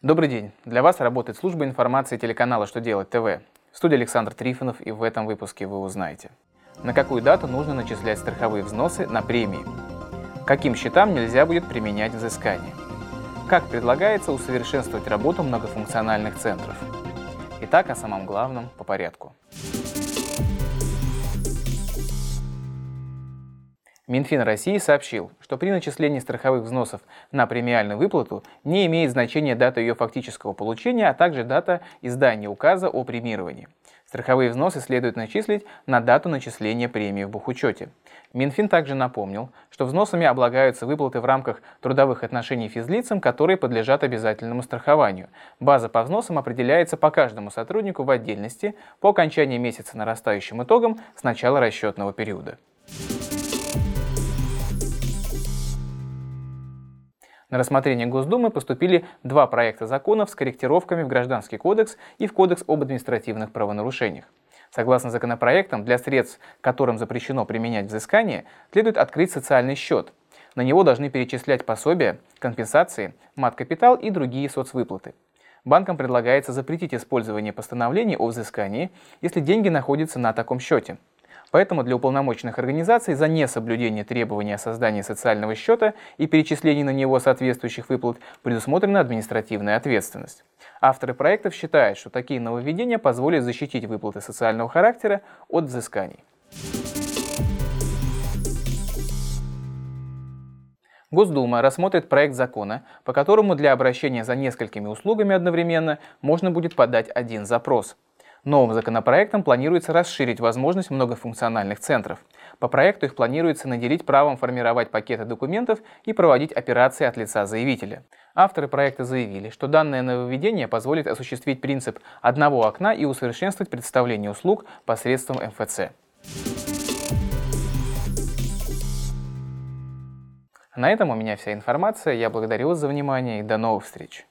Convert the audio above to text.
Добрый день. Для вас работает служба информации телеканала «Что делать ТВ». В студии Александр Трифонов и в этом выпуске вы узнаете. На какую дату нужно начислять страховые взносы на премии? Каким счетам нельзя будет применять взыскание? Как предлагается усовершенствовать работу многофункциональных центров? Итак, о самом главном по порядку. Минфин России сообщил, что при начислении страховых взносов на премиальную выплату не имеет значения дата ее фактического получения, а также дата издания указа о премировании. Страховые взносы следует начислить на дату начисления премии в бухучете. Минфин также напомнил, что взносами облагаются выплаты в рамках трудовых отношений физлицам, которые подлежат обязательному страхованию. База по взносам определяется по каждому сотруднику в отдельности по окончании месяца нарастающим итогом с начала расчетного периода. На рассмотрение Госдумы поступили два проекта законов с корректировками в Гражданский кодекс и в Кодекс об административных правонарушениях. Согласно законопроектам, для средств, которым запрещено применять взыскание, следует открыть социальный счет. На него должны перечислять пособия, компенсации, мат-капитал и другие соцвыплаты. Банкам предлагается запретить использование постановлений о взыскании, если деньги находятся на таком счете – Поэтому для уполномоченных организаций за несоблюдение требований о создании социального счета и перечислении на него соответствующих выплат предусмотрена административная ответственность. Авторы проектов считают, что такие нововведения позволят защитить выплаты социального характера от взысканий. Госдума рассмотрит проект закона, по которому для обращения за несколькими услугами одновременно можно будет подать один запрос – Новым законопроектом планируется расширить возможность многофункциональных центров. По проекту их планируется наделить правом формировать пакеты документов и проводить операции от лица заявителя. Авторы проекта заявили, что данное нововведение позволит осуществить принцип одного окна и усовершенствовать представление услуг посредством МФЦ. На этом у меня вся информация. Я благодарю вас за внимание и до новых встреч.